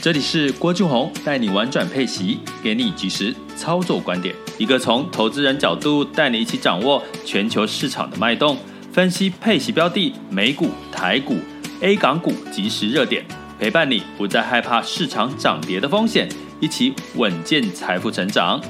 这里是郭俊宏带你玩转配息，给你及时操作观点，一个从投资人角度带你一起掌握全球市场的脉动，分析配息标的、美股、台股、A 港股即时热点，陪伴你不再害怕市场涨跌的风险，一起稳健财富成长。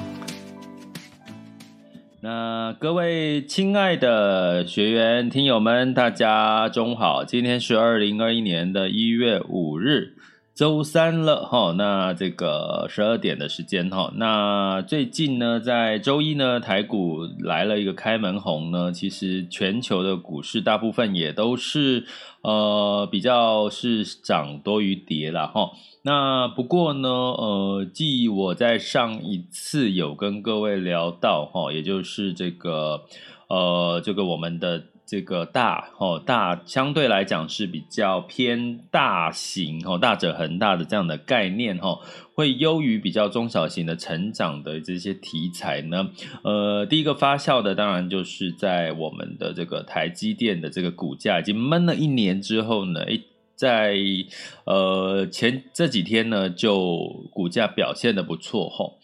那各位亲爱的学员、听友们，大家中午好，今天是二零二一年的一月五日。周三了哈，那这个十二点的时间哈，那最近呢，在周一呢，台股来了一个开门红呢，其实全球的股市大部分也都是呃比较是涨多于跌了哈。那不过呢，呃，继我在上一次有跟各位聊到哈，也就是这个呃这个我们的。这个大哦，大相对来讲是比较偏大型哦，大者恒大的这样的概念哈，会优于比较中小型的成长的这些题材呢。呃，第一个发酵的当然就是在我们的这个台积电的这个股价已经闷了一年之后呢，诶，在呃前这几天呢，就股价表现得不错吼。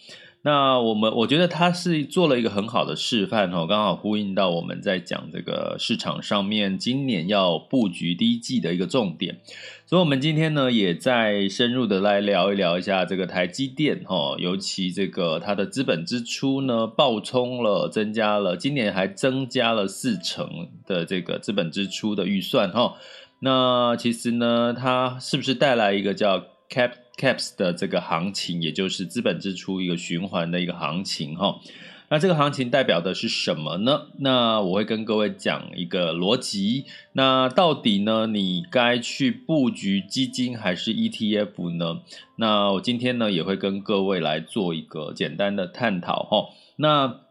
那我们我觉得他是做了一个很好的示范哦，刚好呼应到我们在讲这个市场上面今年要布局第一季的一个重点，所以我们今天呢也在深入的来聊一聊一下这个台积电哈，尤其这个它的资本支出呢暴冲了，增加了，今年还增加了四成的这个资本支出的预算哈，那其实呢它是不是带来一个叫 Cap Caps 的这个行情，也就是资本支出一个循环的一个行情哈。那这个行情代表的是什么呢？那我会跟各位讲一个逻辑。那到底呢，你该去布局基金还是 ETF 呢？那我今天呢也会跟各位来做一个简单的探讨哈。那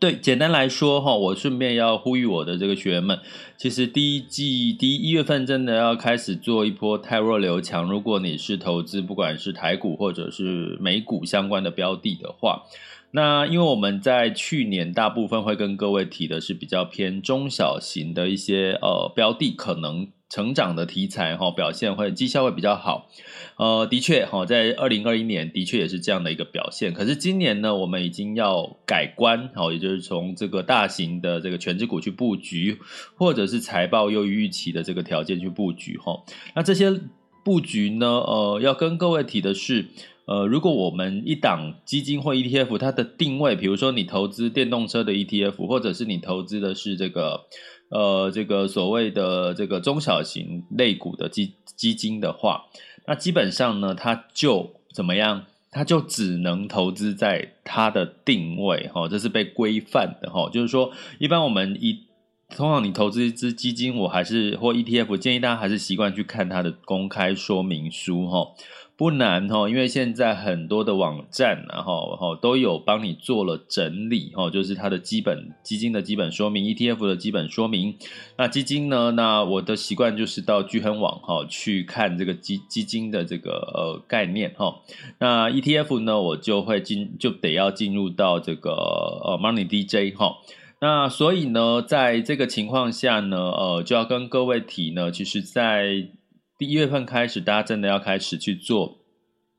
对，简单来说哈，我顺便要呼吁我的这个学员们，其实第一季第一月份真的要开始做一波太弱留强。如果你是投资不管是台股或者是美股相关的标的的话，那因为我们在去年大部分会跟各位提的是比较偏中小型的一些呃标的，可能。成长的题材哈，表现会绩效会比较好，呃，的确哈，在二零二一年的确也是这样的一个表现。可是今年呢，我们已经要改观，好，也就是从这个大型的这个全职股去布局，或者是财报优于预期的这个条件去布局哈。那这些布局呢，呃，要跟各位提的是，呃，如果我们一档基金或 ETF，它的定位，比如说你投资电动车的 ETF，或者是你投资的是这个。呃，这个所谓的这个中小型类股的基基金的话，那基本上呢，它就怎么样？它就只能投资在它的定位，哈，这是被规范的，哈。就是说，一般我们一通常你投资一支基金，我还是或 ETF，建议大家还是习惯去看它的公开说明书，哈。不难哈，因为现在很多的网站然后哈都有帮你做了整理哈，就是它的基本基金的基本说明，ETF 的基本说明。那基金呢？那我的习惯就是到聚亨网哈去看这个基基金的这个呃概念哈。那 ETF 呢，我就会进就得要进入到这个呃 Money DJ 哈。那所以呢，在这个情况下呢，呃，就要跟各位提呢，其实，在第一月份开始，大家真的要开始去做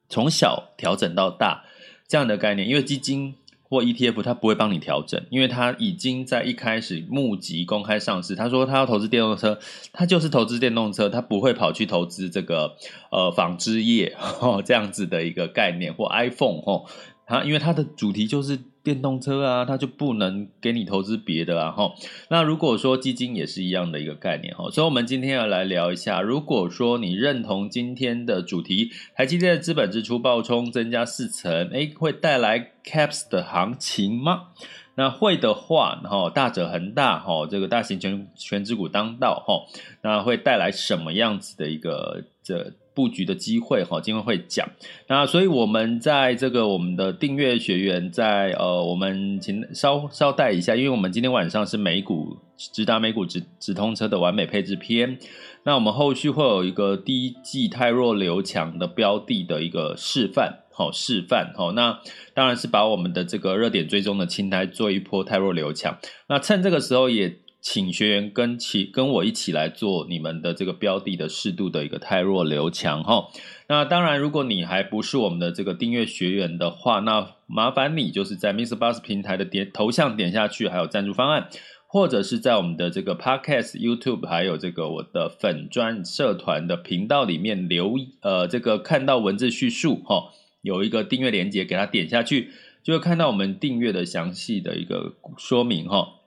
从小调整到大这样的概念，因为基金或 ETF 它不会帮你调整，因为它已经在一开始募集公开上市。他说他要投资电动车，他就是投资电动车，他不会跑去投资这个呃纺织业哦 这样子的一个概念或 iPhone 哦，它因为它的主题就是。电动车啊，它就不能给你投资别的啊，哈。那如果说基金也是一样的一个概念，哈。所以，我们今天要来聊一下，如果说你认同今天的主题，台积电的资本支出暴冲增加四成，诶，会带来 caps 的行情吗？那会的话，然后大者恒大，哈，这个大型全全值股当道，哈，那会带来什么样子的一个这布局的机会，哈，今天会讲。那所以我们在这个我们的订阅学员在呃，我们请稍稍带一下，因为我们今天晚上是美股直达美股直直通车的完美配置篇。那我们后续会有一个第一季太弱留强的标的的一个示范。好示范，好，那当然是把我们的这个热点追踪的青苔做一波太弱留强。那趁这个时候，也请学员跟起跟我一起来做你们的这个标的的适度的一个汰弱留强，哈。那当然，如果你还不是我们的这个订阅学员的话，那麻烦你就是在 MixerBox 平台的点头像点下去，还有赞助方案，或者是在我们的这个 Podcast、YouTube，还有这个我的粉专社团的频道里面留呃这个看到文字叙述，哈。有一个订阅连接，给它点下去，就会看到我们订阅的详细的一个说明哈。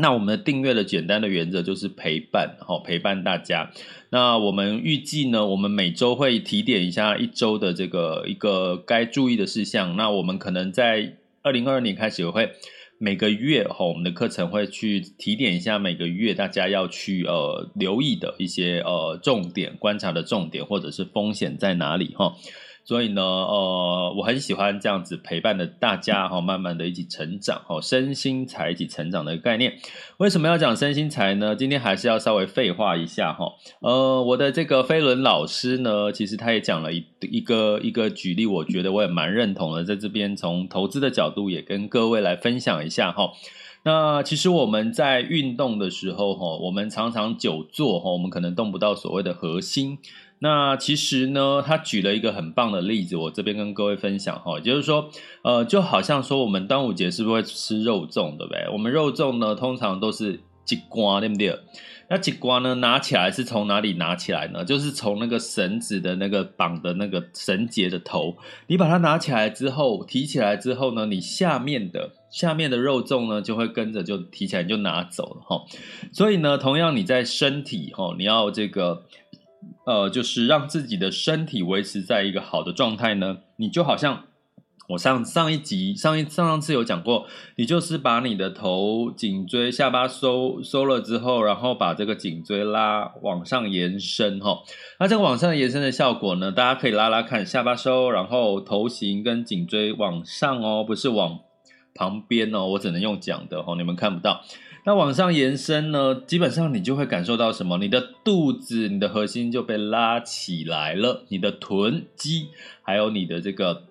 那我们的订阅的简单的原则就是陪伴，哈，陪伴大家。那我们预计呢，我们每周会提点一下一周的这个一个该注意的事项。那我们可能在二零二二年开始也会每个月哈，我们的课程会去提点一下每个月大家要去呃留意的一些呃重点观察的重点，或者是风险在哪里哈。所以呢，呃，我很喜欢这样子陪伴的大家哈，慢慢的一起成长哈，身心财一起成长的概念。为什么要讲身心财呢？今天还是要稍微废话一下哈。呃，我的这个飞轮老师呢，其实他也讲了一一个一个举例，我觉得我也蛮认同的，在这边从投资的角度也跟各位来分享一下哈。那其实我们在运动的时候哈，我们常常久坐哈，我们可能动不到所谓的核心。那其实呢，他举了一个很棒的例子，我这边跟各位分享哈，就是说，呃，就好像说我们端午节是不是会吃肉粽，对不对？我们肉粽呢，通常都是一瓜，对不对？那一瓜呢，拿起来是从哪里拿起来呢？就是从那个绳子的那个绑的那个绳结的头，你把它拿起来之后，提起来之后呢，你下面的下面的肉粽呢，就会跟着就提起来就拿走了哈。所以呢，同样你在身体哈，你要这个。呃，就是让自己的身体维持在一个好的状态呢，你就好像我上上一集上一上上次有讲过，你就是把你的头颈椎下巴收收了之后，然后把这个颈椎拉往上延伸哈。那这个往上延伸的效果呢，大家可以拉拉看，下巴收，然后头型跟颈椎往上哦，不是往旁边哦，我只能用讲的哦，你们看不到。那往上延伸呢，基本上你就会感受到什么？你的肚子、你的核心就被拉起来了，你的臀肌，还有你的这个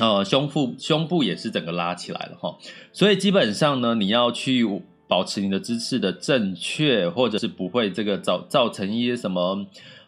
呃胸腹，胸部也是整个拉起来了哈。所以基本上呢，你要去保持你的姿势的正确，或者是不会这个造造成一些什么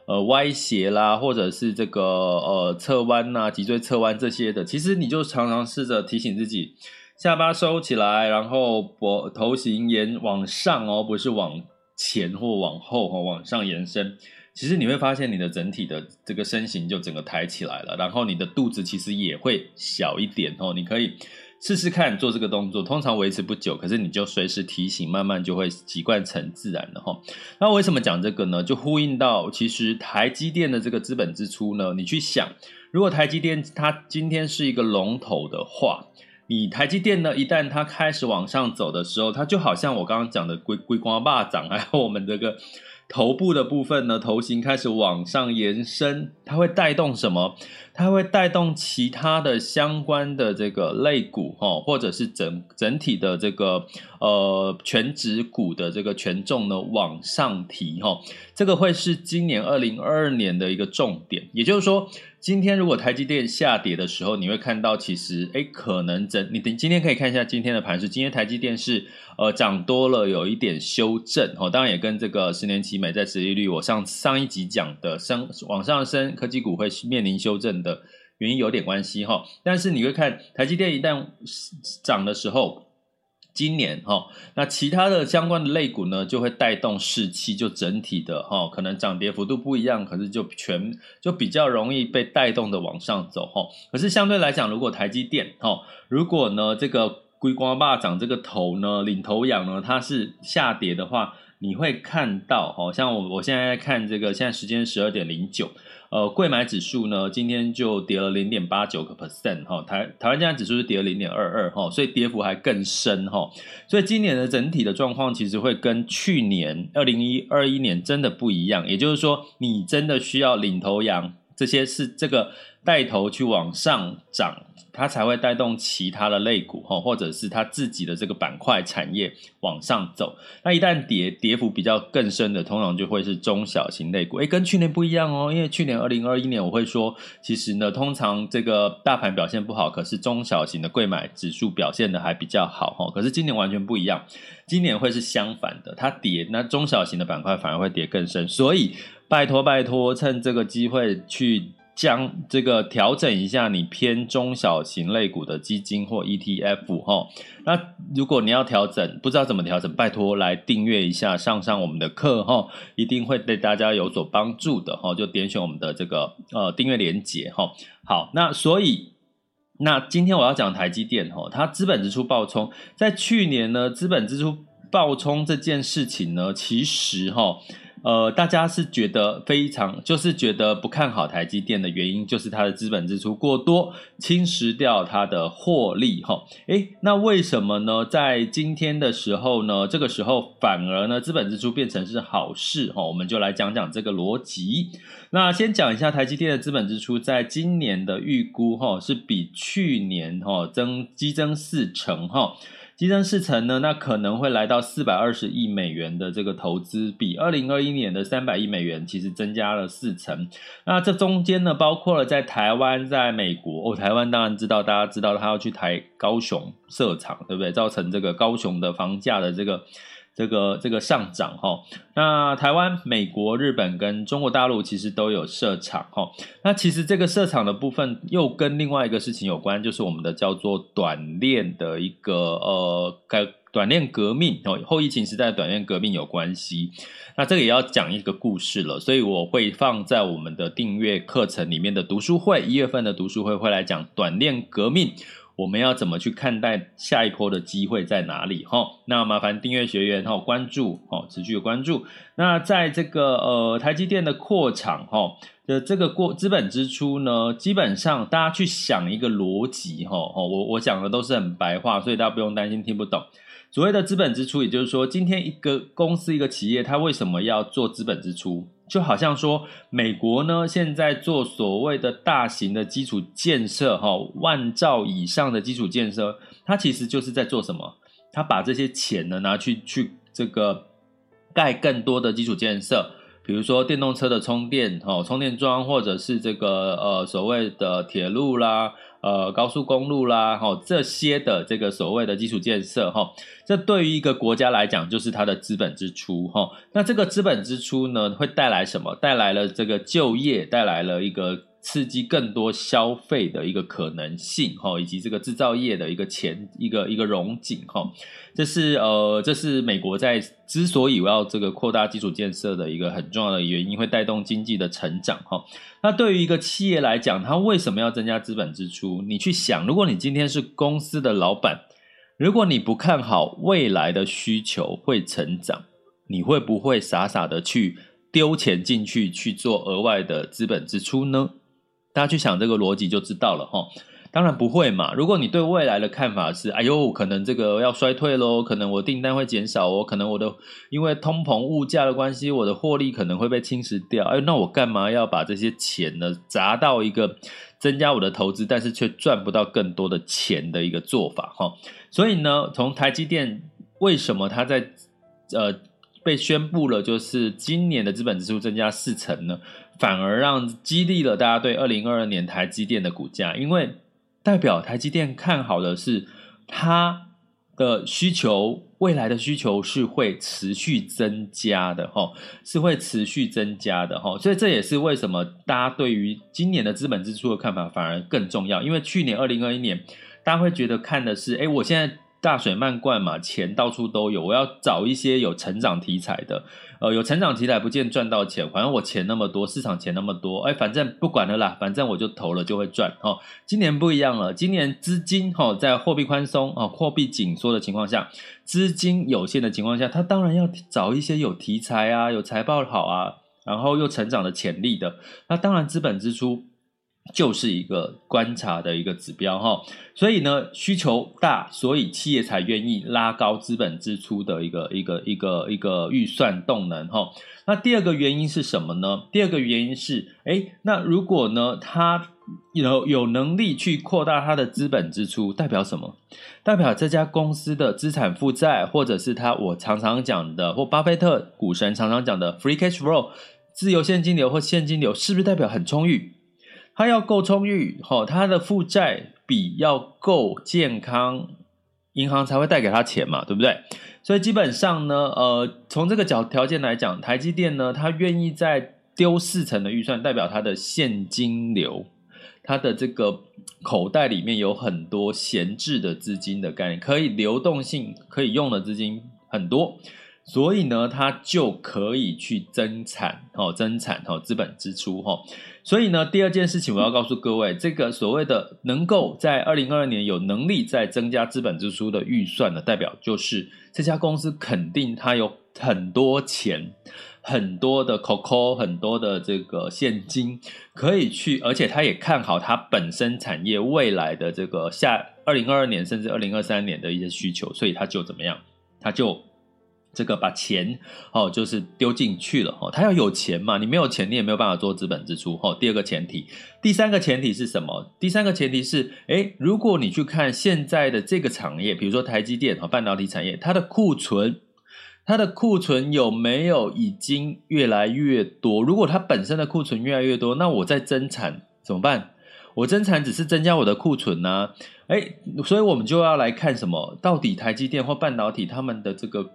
呃歪斜啦，或者是这个呃侧弯呐、脊椎侧弯这些的。其实你就常常试着提醒自己。下巴收起来，然后脖头型延往上哦，不是往前或往后哦，往上延伸。其实你会发现你的整体的这个身形就整个抬起来了，然后你的肚子其实也会小一点哦。你可以试试看做这个动作，通常维持不久，可是你就随时提醒，慢慢就会习惯成自然的哈。那为什么讲这个呢？就呼应到其实台积电的这个资本支出呢，你去想，如果台积电它今天是一个龙头的话。你台积电呢，一旦它开始往上走的时候，它就好像我刚刚讲的龟龟光霸掌，还有我们这个头部的部分呢，头型开始往上延伸，它会带动什么？它会带动其他的相关的这个类股哈，或者是整整体的这个呃全指股的这个权重呢往上提哈，这个会是今年二零二二年的一个重点。也就是说，今天如果台积电下跌的时候，你会看到其实诶可能整你等今天可以看一下今天的盘势，今天台积电是呃涨多了，有一点修正哈，当然也跟这个十年期美债收益率我上上一集讲的升往上升，科技股会面临修正的原因有点关系哈，但是你会看台积电一旦涨的时候，今年哈，那其他的相关的类股呢就会带动士气，就整体的哈，可能涨跌幅度不一样，可是就全就比较容易被带动的往上走哈。可是相对来讲，如果台积电哈，如果呢这个龟瓜霸涨这个头呢领头羊呢它是下跌的话，你会看到，好像我我现在在看这个，现在时间十二点零九，呃，贵买指数呢今天就跌了零点八九个 percent 哈，台台湾加权指数是跌了零点二二哈，所以跌幅还更深哈，所以今年的整体的状况其实会跟去年二零一二一年真的不一样，也就是说，你真的需要领头羊，这些是这个带头去往上涨。它才会带动其他的类股哈，或者是它自己的这个板块产业往上走。那一旦跌，跌幅比较更深的，通常就会是中小型类股。诶，跟去年不一样哦，因为去年二零二一年我会说，其实呢，通常这个大盘表现不好，可是中小型的贵买指数表现的还比较好哈。可是今年完全不一样，今年会是相反的，它跌，那中小型的板块反而会跌更深。所以拜托拜托，趁这个机会去。将这个调整一下你偏中小型类股的基金或 ETF 哈，那如果你要调整，不知道怎么调整，拜托来订阅一下，上上我们的课哈，一定会对大家有所帮助的哈，就点选我们的这个呃订阅连结哈。好，那所以那今天我要讲台积电哈，它资本支出暴冲，在去年呢资本支出暴冲这件事情呢，其实哈。呃，大家是觉得非常，就是觉得不看好台积电的原因，就是它的资本支出过多，侵蚀掉它的获利哈。诶，那为什么呢？在今天的时候呢，这个时候反而呢，资本支出变成是好事哈。我们就来讲讲这个逻辑。那先讲一下台积电的资本支出，在今年的预估哈，是比去年哈增激增四成哈。激增四成呢，那可能会来到四百二十亿美元的这个投资，比二零二一年的三百亿美元其实增加了四成。那这中间呢，包括了在台湾、在美国。哦，台湾当然知道，大家知道他要去台高雄设厂，对不对？造成这个高雄的房价的这个。这个这个上涨哈，那台湾、美国、日本跟中国大陆其实都有设厂哈。那其实这个设厂的部分又跟另外一个事情有关，就是我们的叫做短链的一个呃改短链革命哦，后疫情时代的短链革命有关系。那这个也要讲一个故事了，所以我会放在我们的订阅课程里面的读书会，一月份的读书会会来讲短链革命。我们要怎么去看待下一波的机会在哪里？哈，那麻烦订阅学员哈，关注哈，持续的关注。那在这个呃台积电的扩厂哈的这个过资本支出呢，基本上大家去想一个逻辑哈，我我讲的都是很白话，所以大家不用担心听不懂。所谓的资本支出，也就是说，今天一个公司一个企业，它为什么要做资本支出？就好像说，美国呢现在做所谓的大型的基础建设，哈，万兆以上的基础建设，它其实就是在做什么？它把这些钱呢拿去去这个盖更多的基础建设，比如说电动车的充电，哦，充电桩，或者是这个呃所谓的铁路啦。呃，高速公路啦，哈，这些的这个所谓的基础建设，哈，这对于一个国家来讲，就是它的资本支出，哈。那这个资本支出呢，会带来什么？带来了这个就业，带来了一个刺激更多消费的一个可能性，哈，以及这个制造业的一个前一个一个融景，哈。这是呃，这是美国在之所以要这个扩大基础建设的一个很重要的原因，会带动经济的成长哈。那对于一个企业来讲，它为什么要增加资本支出？你去想，如果你今天是公司的老板，如果你不看好未来的需求会成长，你会不会傻傻的去丢钱进去去做额外的资本支出呢？大家去想这个逻辑就知道了哈。当然不会嘛！如果你对未来的看法是，哎呦，可能这个要衰退喽，可能我订单会减少哦，可能我的因为通膨物价的关系，我的获利可能会被侵蚀掉。哎，那我干嘛要把这些钱呢砸到一个增加我的投资，但是却赚不到更多的钱的一个做法哈？所以呢，从台积电为什么它在呃被宣布了，就是今年的资本支出增加四成呢？反而让激励了大家对二零二二年台积电的股价，因为。代表台积电看好的是它的需求，未来的需求是会持续增加的哈，是会持续增加的哈，所以这也是为什么大家对于今年的资本支出的看法反而更重要，因为去年二零二一年大家会觉得看的是，哎，我现在大水漫灌嘛，钱到处都有，我要找一些有成长题材的。呃，有成长题材不见赚到钱，反正我钱那么多，市场钱那么多，哎，反正不管了啦，反正我就投了就会赚。哦，今年不一样了，今年资金哈、在货币宽松啊、哦、货币紧缩的情况下，资金有限的情况下，他当然要找一些有题材啊、有财报好啊，然后又成长的潜力的，那当然资本支出。就是一个观察的一个指标哈，所以呢，需求大，所以企业才愿意拉高资本支出的一个一个一个一个预算动能哈。那第二个原因是什么呢？第二个原因是，诶，那如果呢，他有有能力去扩大他的资本支出，代表什么？代表这家公司的资产负债，或者是他我常常讲的，或巴菲特股神常常讲的 free cash flow，自由现金流或现金流，是不是代表很充裕？它要够充裕，吼，它的负债比要够健康，银行才会贷给他钱嘛，对不对？所以基本上呢，呃，从这个角条件来讲，台积电呢，它愿意再丢四成的预算，代表它的现金流，它的这个口袋里面有很多闲置的资金的概念，可以流动性可以用的资金很多。所以呢，它就可以去增产，哦，增产，哦，资本支出，哈。所以呢，第二件事情我要告诉各位，这个所谓的能够在二零二二年有能力再增加资本支出的预算的代表，就是这家公司肯定它有很多钱，很多的 COCO，很多的这个现金可以去，而且它也看好它本身产业未来的这个下二零二二年甚至二零二三年的一些需求，所以它就怎么样，它就。这个把钱哦，就是丢进去了哦。他要有钱嘛，你没有钱，你也没有办法做资本支出哦。第二个前提，第三个前提是什么？第三个前提是，诶，如果你去看现在的这个产业，比如说台积电和半导体产业，它的库存，它的库存有没有已经越来越多？如果它本身的库存越来越多，那我在增产怎么办？我增产只是增加我的库存呢？诶，所以我们就要来看什么？到底台积电或半导体他们的这个。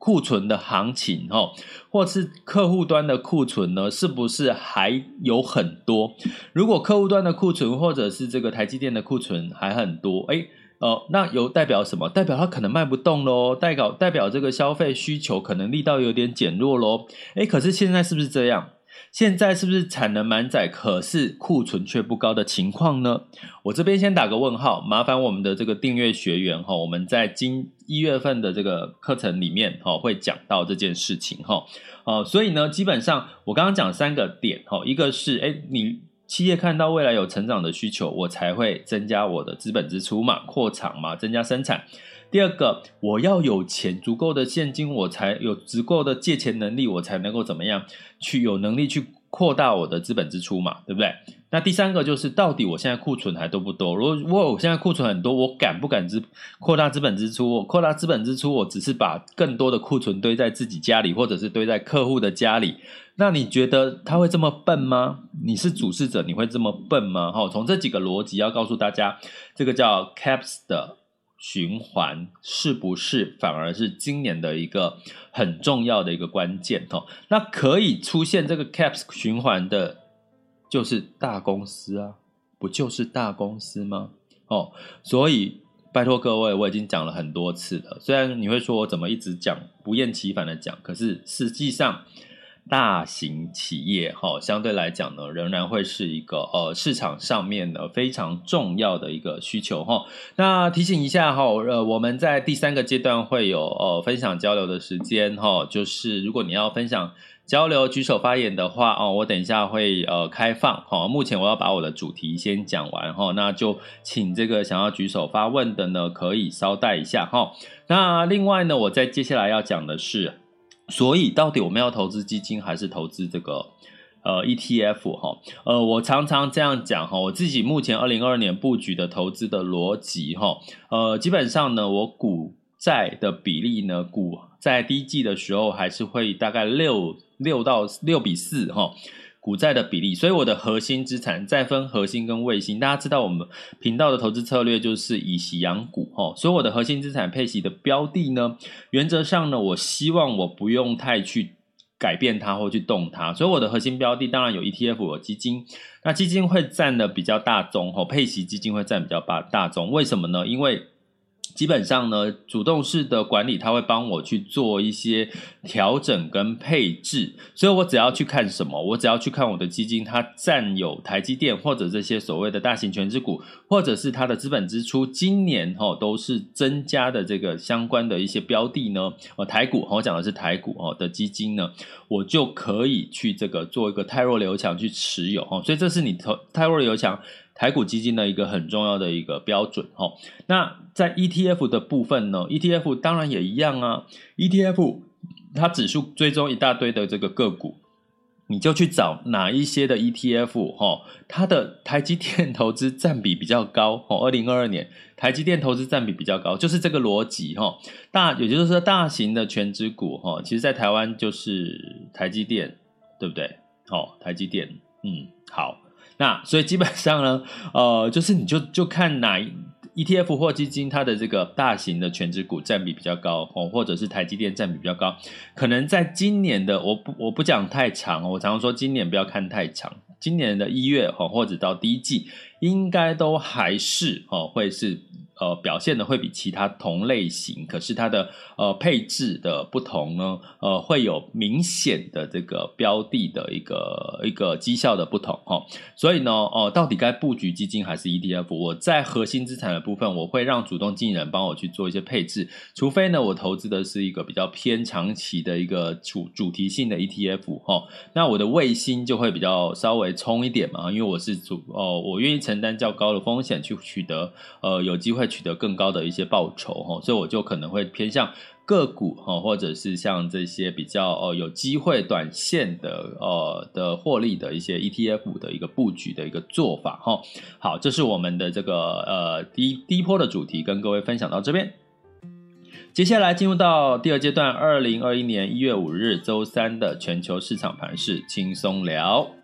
库存的行情，哈，或是客户端的库存呢，是不是还有很多？如果客户端的库存，或者是这个台积电的库存还很多，哎，哦，那有代表什么？代表它可能卖不动喽，代表代表这个消费需求可能力道有点减弱喽。哎，可是现在是不是这样？现在是不是产能满载，可是库存却不高的情况呢？我这边先打个问号，麻烦我们的这个订阅学员哈，我们在今一月份的这个课程里面哈，会讲到这件事情哈。哦，所以呢，基本上我刚刚讲三个点哈，一个是诶，你企业看到未来有成长的需求，我才会增加我的资本支出嘛，扩厂嘛，增加生产。第二个，我要有钱，足够的现金，我才有足够的借钱能力，我才能够怎么样去有能力去扩大我的资本支出嘛，对不对？那第三个就是，到底我现在库存还多不多？如果如果我现在库存很多，我敢不敢资扩大资本支出？我扩大资本支出，我只是把更多的库存堆在自己家里，或者是堆在客户的家里。那你觉得他会这么笨吗？你是主事者，你会这么笨吗？哈，从这几个逻辑要告诉大家，这个叫 CAPS 的。循环是不是反而是今年的一个很重要的一个关键哦？那可以出现这个 CAPS 循环的，就是大公司啊，不就是大公司吗？哦，所以拜托各位，我已经讲了很多次了。虽然你会说我怎么一直讲不厌其烦的讲，可是实际上。大型企业哈，相对来讲呢，仍然会是一个呃市场上面呢非常重要的一个需求哈。那提醒一下哈，呃，我们在第三个阶段会有呃分享交流的时间哈，就是如果你要分享交流举手发言的话哦，我等一下会呃开放哈。目前我要把我的主题先讲完哈，那就请这个想要举手发问的呢，可以稍待一下哈。那另外呢，我在接下来要讲的是。所以，到底我们要投资基金还是投资这个呃 ETF 哈？呃，我常常这样讲哈，我自己目前二零二二年布局的投资的逻辑哈，呃，基本上呢，我股债的比例呢，股在低季的时候还是会大概六六到六比四哈。股债的比例，所以我的核心资产再分核心跟卫星。大家知道我们频道的投资策略就是以息养股哈，所以我的核心资产配息的标的呢，原则上呢，我希望我不用太去改变它或去动它，所以我的核心标的当然有 ETF 有基金，那基金会占的比较大宗哈，配息基金会占比较大大宗，为什么呢？因为基本上呢，主动式的管理，它会帮我去做一些调整跟配置，所以我只要去看什么，我只要去看我的基金，它占有台积电或者这些所谓的大型权值股，或者是它的资本支出，今年哦都是增加的这个相关的一些标的呢，哦台股，我讲的是台股哦的基金呢，我就可以去这个做一个汰弱留强去持有哦，所以这是你投汰弱留强。台股基金的一个很重要的一个标准哦。那在 ETF 的部分呢？ETF 当然也一样啊。ETF 它指数追踪一大堆的这个个股，你就去找哪一些的 ETF 哈，它的台积电投资占比比较高哦。二零二二年台积电投资占比比较高，就是这个逻辑哈。大也就是说，大型的权值股哈，其实在台湾就是台积电，对不对？哦，台积电，嗯，好。那所以基本上呢，呃，就是你就就看哪一 ETF 或基金它的这个大型的全值股占比比较高哦，或者是台积电占比比较高，可能在今年的我不我不讲太长，我常常说今年不要看太长，今年的一月哦或者到第一季应该都还是哦会是。呃，表现的会比其他同类型，可是它的呃配置的不同呢，呃，会有明显的这个标的的一个一个绩效的不同哈。所以呢，哦、到底该布局基金还是 ETF？我在核心资产的部分，我会让主动经理人帮我去做一些配置，除非呢，我投资的是一个比较偏长期的一个主主题性的 ETF 哈，那我的卫星就会比较稍微冲一点嘛，因为我是主哦、我愿意承担较高的风险去取得呃有机会。取得更高的一些报酬哈，所以我就可能会偏向个股哈，或者是像这些比较呃有机会短线的呃的获利的一些 ETF 的一个布局的一个做法哈。好，这是我们的这个呃第一第一波的主题，跟各位分享到这边。接下来进入到第二阶段，二零二一年一月五日周三的全球市场盘势轻松聊。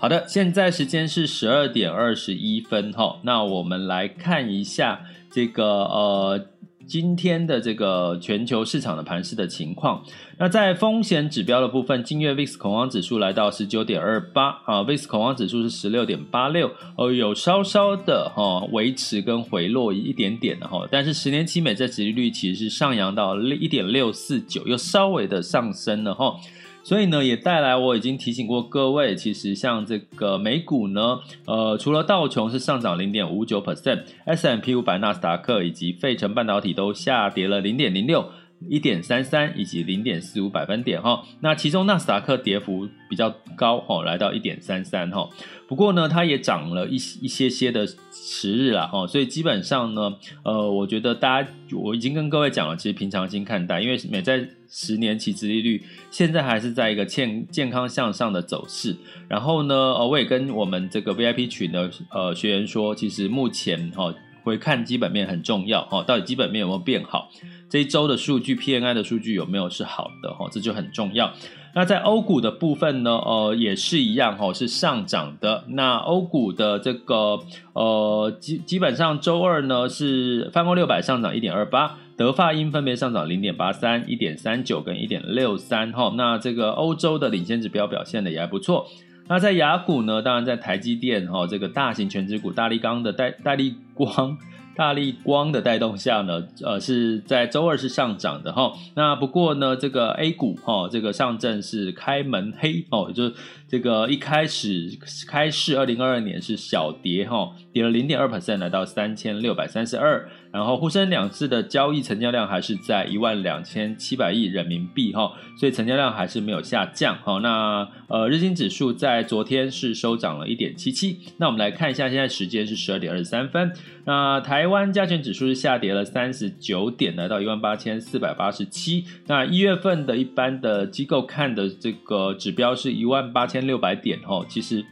好的，现在时间是十二点二十一分哈，那我们来看一下这个呃今天的这个全球市场的盘势的情况。那在风险指标的部分，今月 VIX 恐慌指数来到十九点二八啊，VIX 恐慌指数是十六点八六，哦，有稍稍的哈维持跟回落一点点的哈，但是十年期美债殖利率其实是上扬到一点六四九，又稍微的上升了哈。所以呢，也带来我已经提醒过各位，其实像这个美股呢，呃，除了道琼是上涨零点五九 percent，S&P 五百、纳斯达克以及费城半导体都下跌了零点零六、一点三三以及零点四五百分点哈。那其中纳斯达克跌幅比较高哈，来到一点三三哈。不过呢，它也涨了一一些些的时日了哈，所以基本上呢，呃，我觉得大家我已经跟各位讲了，其实平常心看待，因为美债十年期殖利率现在还是在一个健健康向上的走势。然后呢，呃，我也跟我们这个 VIP 群的呃学员说，其实目前哈回看基本面很重要哈，到底基本面有没有变好？这一周的数据 PNI 的数据有没有是好的哈？这就很重要。那在欧股的部分呢，呃，也是一样哈，是上涨的。那欧股的这个呃基基本上周二呢是泛欧六百上涨一点二八，德法英分别上涨零点八三、一点三九跟一点六三哈。那这个欧洲的领先指标表现的也还不错。那在雅股呢，当然在台积电哈这个大型权值股大力钢的带大立光。大力光的带动下呢，呃，是在周二是上涨的哈。那不过呢，这个 A 股哈，这个上证是开门黑哦，就是这个一开始开市二零二二年是小跌哈，跌了零点二 percent，来到三千六百三十二。然后沪深两市的交易成交量还是在一万两千七百亿人民币哈，所以成交量还是没有下降哈。那呃，日经指数在昨天是收涨了一点七七。那我们来看一下，现在时间是十二点二十三分。那台湾加权指数是下跌了三十九点，来到一万八千四百八十七。那一月份的一般的机构看的这个指标是一万八千六百点哈，其实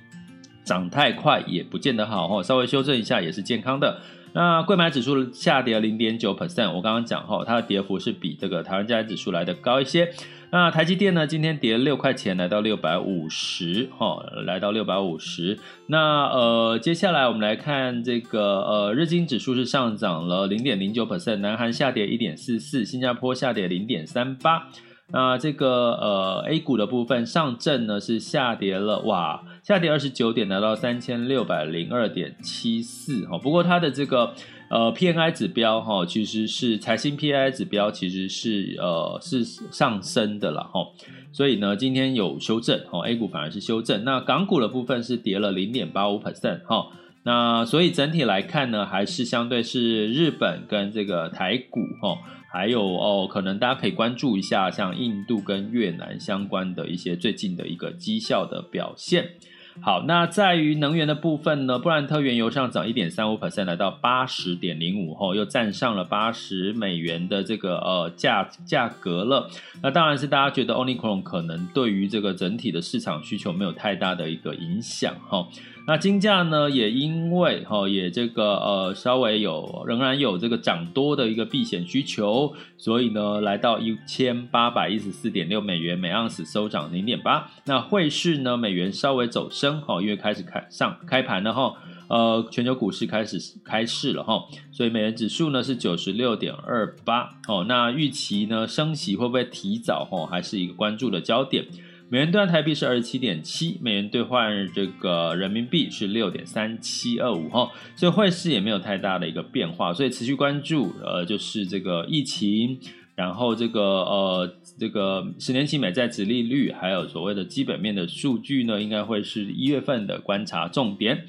涨太快也不见得好哈，稍微修正一下也是健康的。那柜买指数下跌零点九 percent，我刚刚讲哈，它的跌幅是比这个台湾加权指数来的高一些。那台积电呢，今天跌六块钱，来到六百五十，哈，来到六百五十。那呃，接下来我们来看这个呃，日经指数是上涨了零点零九 percent，南韩下跌一点四四，新加坡下跌零点三八。那这个呃 A 股的部分，上证呢是下跌了，哇，下跌二十九点，来到三千六百零二点七四。哈。不过它的这个呃，PMI 指标哈，其实是财新 PMI 指标其实是呃是上升的了哈，所以呢，今天有修正哈，A 股反而是修正，那港股的部分是跌了零点八五 percent 哈，那所以整体来看呢，还是相对是日本跟这个台股哈，还有哦，可能大家可以关注一下像印度跟越南相关的一些最近的一个绩效的表现。好，那在于能源的部分呢，布兰特原油上涨一点三五 percent，来到八十点零五后，又站上了八十美元的这个呃价价格了。那当然是大家觉得 Omicron 可能对于这个整体的市场需求没有太大的一个影响哈。那金价呢，也因为哈也这个呃稍微有仍然有这个涨多的一个避险需求，所以呢来到一千八百一十四点六美元每盎司收涨零点八。那汇市呢，美元稍微走升哈，因为开始开上开盘了哈，呃全球股市开始开市了哈，所以美元指数呢是九十六点二八哦。那预期呢升息会不会提早哈，还是一个关注的焦点。美元兑换台币是二十七点七，美元兑换这个人民币是六点三七二五哈，所以汇市也没有太大的一个变化，所以持续关注呃就是这个疫情，然后这个呃这个十年期美债殖利率，还有所谓的基本面的数据呢，应该会是一月份的观察重点。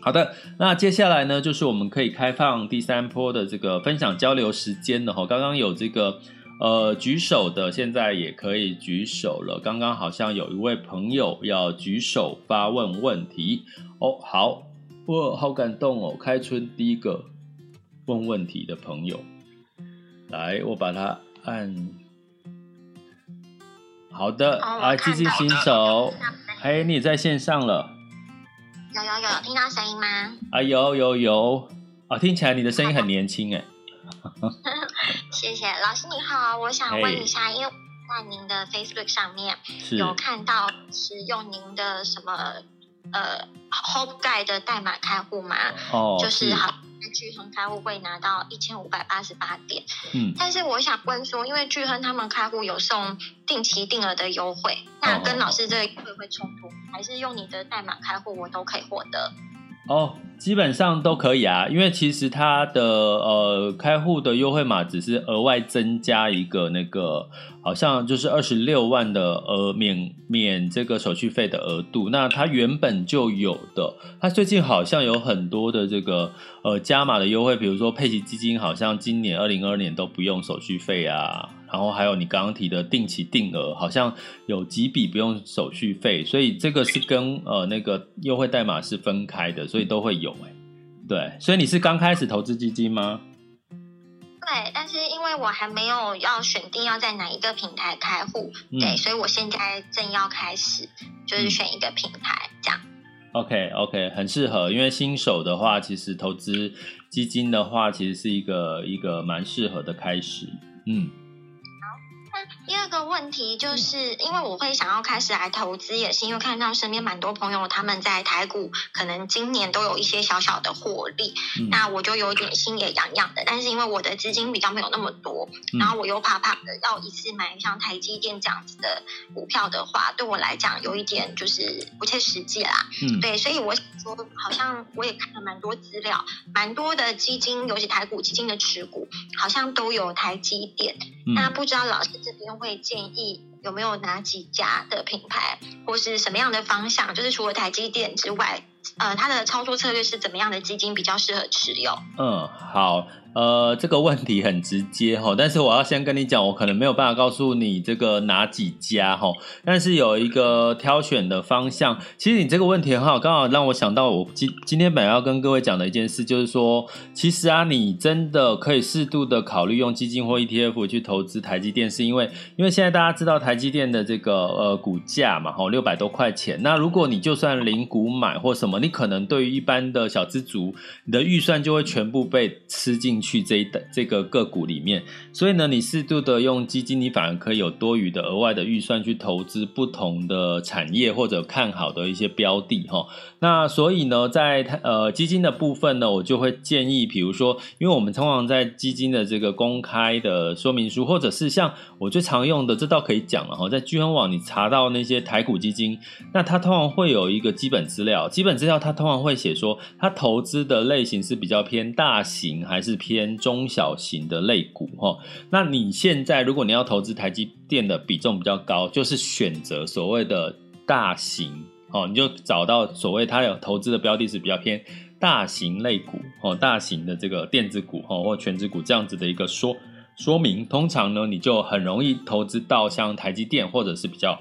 好的，那接下来呢就是我们可以开放第三波的这个分享交流时间了哈，刚刚有这个。呃，举手的现在也可以举手了。刚刚好像有一位朋友要举手发问问题哦。好，我好感动哦，开春第一个问问题的朋友，来，我把它按。好的，来，基金新手，哎，你在线上了？有有有，听到声音吗？啊，有有有，啊，听起来你的声音很年轻哎。谢谢老师，你好，我想问一下，因为在您的 Facebook 上面有看到是用您的什么呃 Hope Guide 的代码开户吗？哦，就是好，巨亨开户会拿到一千五百八十八点。嗯，但是我想问说，因为巨亨他们开户有送定期定额的优惠，那跟老师这个优惠会冲突，还是用你的代码开户我都可以获得？哦，基本上都可以啊，因为其实它的呃开户的优惠码只是额外增加一个那个，好像就是二十六万的呃免免这个手续费的额度，那它原本就有的，它最近好像有很多的这个呃加码的优惠，比如说配息基金，好像今年二零二二年都不用手续费啊。然后还有你刚刚提的定期定额，好像有几笔不用手续费，所以这个是跟呃那个优惠代码是分开的，所以都会有哎。对，所以你是刚开始投资基金吗？对，但是因为我还没有要选定要在哪一个平台开户，嗯、对，所以我现在正要开始，就是选一个平台、嗯、这样。OK OK，很适合，因为新手的话，其实投资基金的话，其实是一个一个蛮适合的开始，嗯。第二个问题就是，因为我会想要开始来投资，也是因为看到身边蛮多朋友他们在台股可能今年都有一些小小的获利，嗯、那我就有点心也痒痒的。但是因为我的资金比较没有那么多，嗯、然后我又怕怕的要一次买像台积电这样子的股票的话，对我来讲有一点就是不切实际啦。嗯，对，所以我想说，好像我也看了蛮多资料，蛮多的基金，尤其台股基金的持股，好像都有台积电。嗯、那不知道老师这边。会建议有没有哪几家的品牌，或是什么样的方向？就是除了台积电之外，呃，它的操作策略是怎么样的基金比较适合持有？嗯，好。呃，这个问题很直接哈，但是我要先跟你讲，我可能没有办法告诉你这个哪几家哈，但是有一个挑选的方向。其实你这个问题很好，刚好让我想到我今今天本来要跟各位讲的一件事，就是说，其实啊，你真的可以适度的考虑用基金或 ETF 去投资台积电，是因为因为现在大家知道台积电的这个呃股价嘛，哈，六百多块钱。那如果你就算零股买或什么，你可能对于一般的小资族，你的预算就会全部被吃进去。去这一的这个个股里面，所以呢，你适度的用基金，你反而可以有多余的额外的预算去投资不同的产业或者看好的一些标的哈。那所以呢，在呃基金的部分呢，我就会建议，比如说，因为我们通常在基金的这个公开的说明书，或者是像我最常用的，这倒可以讲了哈，在聚亨网你查到那些台股基金，那它通常会有一个基本资料，基本资料它通常会写说，它投资的类型是比较偏大型还是偏偏中小型的类股哈。那你现在如果你要投资台积电的比重比较高，就是选择所谓的大型哦，你就找到所谓它有投资的标的是比较偏大型类股哦，大型的这个电子股哦或权值股这样子的一个说说明，通常呢你就很容易投资到像台积电或者是比较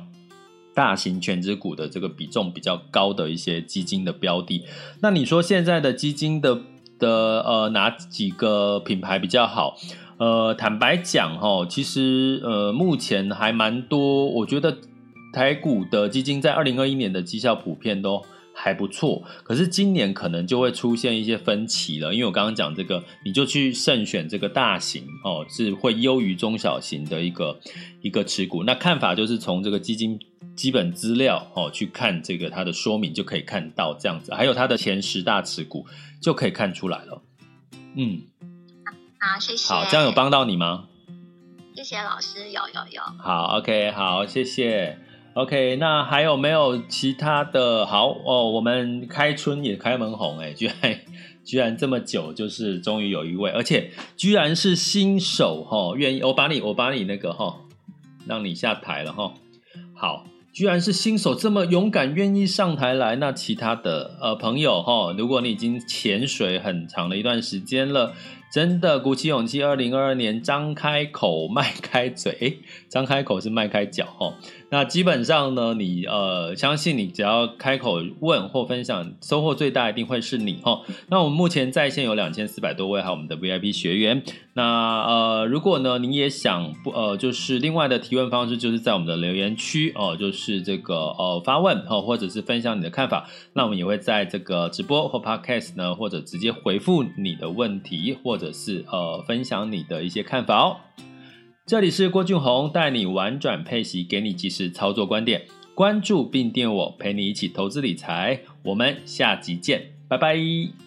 大型全值股的这个比重比较高的一些基金的标的。那你说现在的基金的的呃哪几个品牌比较好？呃，坦白讲齁，其实呃目前还蛮多，我觉得台股的基金在二零二一年的绩效普遍都还不错，可是今年可能就会出现一些分歧了，因为我刚刚讲这个，你就去慎选这个大型哦，是会优于中小型的一个一个持股。那看法就是从这个基金基本资料哦去看这个它的说明，就可以看到这样子，还有它的前十大持股就可以看出来了。嗯，好，谢谢。好，这样有帮到你吗？谢谢老师，有有有。好，OK，好，谢谢。OK，那还有没有其他的？好哦，我们开春也开门红哎，居然 居然这么久，就是终于有一位，而且居然是新手哈，愿意我把你我把你那个哈，让你下台了哈。好，居然是新手这么勇敢，愿意上台来。那其他的呃朋友哈，如果你已经潜水很长的一段时间了。真的鼓起勇气，二零二二年张开口迈开嘴，张开口是迈开脚哦。那基本上呢，你呃，相信你只要开口问或分享，收获最大一定会是你哦。那我们目前在线有两千四百多位，还有我们的 VIP 学员。那呃，如果呢，你也想不呃，就是另外的提问方式，就是在我们的留言区哦、就是这个呃发问哦、或者是分享你的看法。那我们也会在这个直播或 Podcast 呢，或者直接回复你的问题，或或者是呃分享你的一些看法哦。这里是郭俊宏，带你玩转配息，给你及时操作观点。关注并订我，陪你一起投资理财。我们下集见，拜拜。